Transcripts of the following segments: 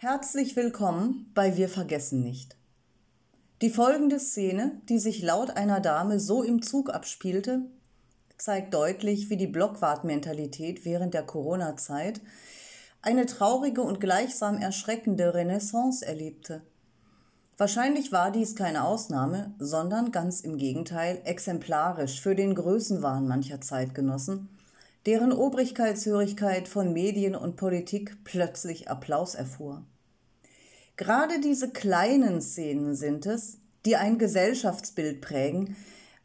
Herzlich willkommen bei Wir vergessen nicht. Die folgende Szene, die sich laut einer Dame so im Zug abspielte, zeigt deutlich, wie die Blockwartmentalität während der Corona-Zeit eine traurige und gleichsam erschreckende Renaissance erlebte. Wahrscheinlich war dies keine Ausnahme, sondern ganz im Gegenteil exemplarisch für den Größenwahn mancher Zeitgenossen, deren Obrigkeitshörigkeit von Medien und Politik plötzlich Applaus erfuhr. Gerade diese kleinen Szenen sind es, die ein Gesellschaftsbild prägen,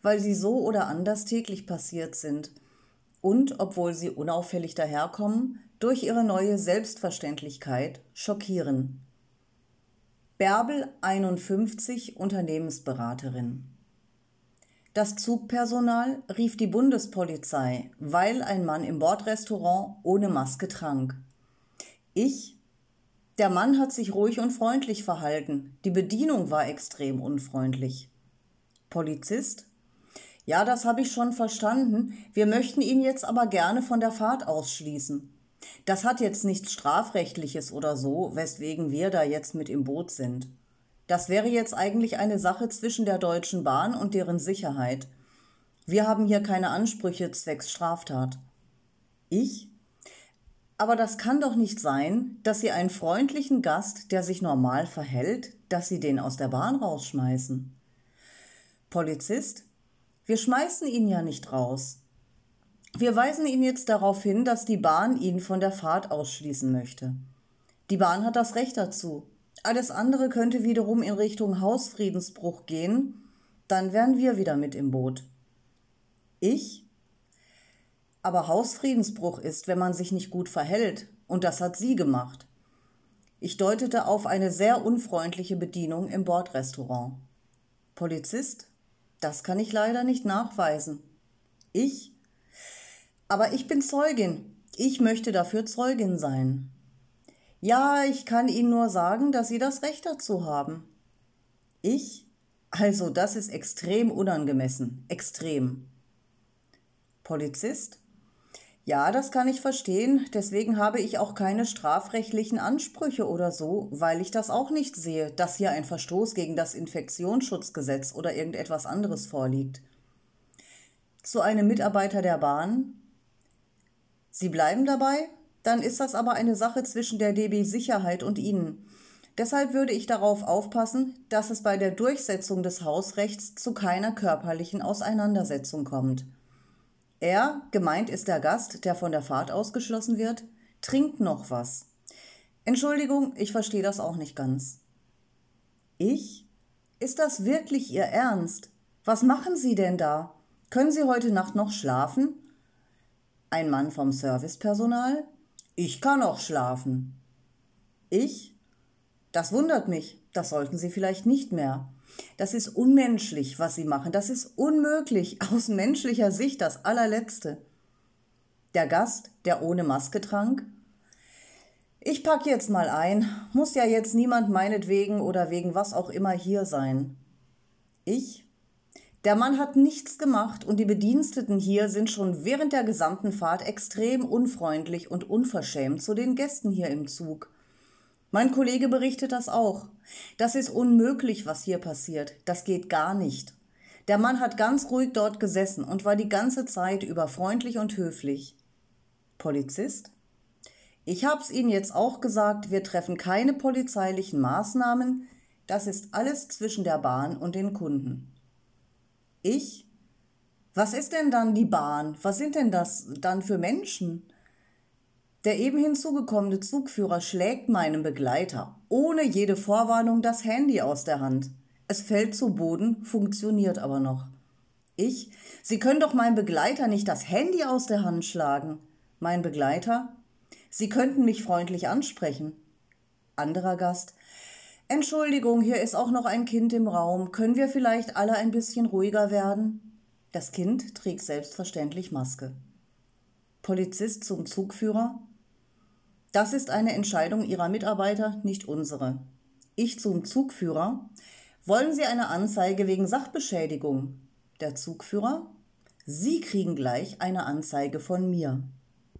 weil sie so oder anders täglich passiert sind und, obwohl sie unauffällig daherkommen, durch ihre neue Selbstverständlichkeit schockieren. Bärbel 51 Unternehmensberaterin Das Zugpersonal rief die Bundespolizei, weil ein Mann im Bordrestaurant ohne Maske trank. Ich der Mann hat sich ruhig und freundlich verhalten. Die Bedienung war extrem unfreundlich. Polizist ja, das habe ich schon verstanden. Wir möchten ihn jetzt aber gerne von der Fahrt ausschließen. Das hat jetzt nichts Strafrechtliches oder so, weswegen wir da jetzt mit im Boot sind. Das wäre jetzt eigentlich eine Sache zwischen der Deutschen Bahn und deren Sicherheit. Wir haben hier keine Ansprüche zwecks Straftat. Ich? Aber das kann doch nicht sein, dass Sie einen freundlichen Gast, der sich normal verhält, dass Sie den aus der Bahn rausschmeißen. Polizist? Wir schmeißen ihn ja nicht raus. Wir weisen ihn jetzt darauf hin, dass die Bahn ihn von der Fahrt ausschließen möchte. Die Bahn hat das Recht dazu. Alles andere könnte wiederum in Richtung Hausfriedensbruch gehen, dann wären wir wieder mit im Boot. Ich? Aber Hausfriedensbruch ist, wenn man sich nicht gut verhält, und das hat sie gemacht. Ich deutete auf eine sehr unfreundliche Bedienung im Bordrestaurant. Polizist? Das kann ich leider nicht nachweisen. Ich? Aber ich bin Zeugin. Ich möchte dafür Zeugin sein. Ja, ich kann Ihnen nur sagen, dass Sie das Recht dazu haben. Ich? Also, das ist extrem unangemessen. Extrem. Polizist? Ja, das kann ich verstehen. Deswegen habe ich auch keine strafrechtlichen Ansprüche oder so, weil ich das auch nicht sehe, dass hier ein Verstoß gegen das Infektionsschutzgesetz oder irgendetwas anderes vorliegt. Zu einem Mitarbeiter der Bahn. Sie bleiben dabei? Dann ist das aber eine Sache zwischen der DB Sicherheit und Ihnen. Deshalb würde ich darauf aufpassen, dass es bei der Durchsetzung des Hausrechts zu keiner körperlichen Auseinandersetzung kommt. Er, gemeint ist der Gast, der von der Fahrt ausgeschlossen wird, trinkt noch was. Entschuldigung, ich verstehe das auch nicht ganz. Ich? Ist das wirklich Ihr Ernst? Was machen Sie denn da? Können Sie heute Nacht noch schlafen? Ein Mann vom Servicepersonal? Ich kann auch schlafen. Ich? Das wundert mich. Das sollten Sie vielleicht nicht mehr. Das ist unmenschlich, was sie machen. Das ist unmöglich aus menschlicher Sicht das allerletzte. Der Gast, der ohne Maske trank. Ich pack jetzt mal ein. Muss ja jetzt niemand meinetwegen oder wegen was auch immer hier sein. Ich? Der Mann hat nichts gemacht und die Bediensteten hier sind schon während der gesamten Fahrt extrem unfreundlich und unverschämt zu den Gästen hier im Zug. Mein Kollege berichtet das auch. Das ist unmöglich, was hier passiert. Das geht gar nicht. Der Mann hat ganz ruhig dort gesessen und war die ganze Zeit über freundlich und höflich. Polizist? Ich hab's Ihnen jetzt auch gesagt, wir treffen keine polizeilichen Maßnahmen. Das ist alles zwischen der Bahn und den Kunden. Ich? Was ist denn dann die Bahn? Was sind denn das dann für Menschen? Der eben hinzugekommene Zugführer schlägt meinem Begleiter ohne jede Vorwarnung das Handy aus der Hand. Es fällt zu Boden, funktioniert aber noch. Ich, Sie können doch meinem Begleiter nicht das Handy aus der Hand schlagen. Mein Begleiter, Sie könnten mich freundlich ansprechen. Anderer Gast, Entschuldigung, hier ist auch noch ein Kind im Raum. Können wir vielleicht alle ein bisschen ruhiger werden? Das Kind trägt selbstverständlich Maske. Polizist zum Zugführer. Das ist eine Entscheidung Ihrer Mitarbeiter, nicht unsere. Ich zum Zugführer. Wollen Sie eine Anzeige wegen Sachbeschädigung? Der Zugführer. Sie kriegen gleich eine Anzeige von mir.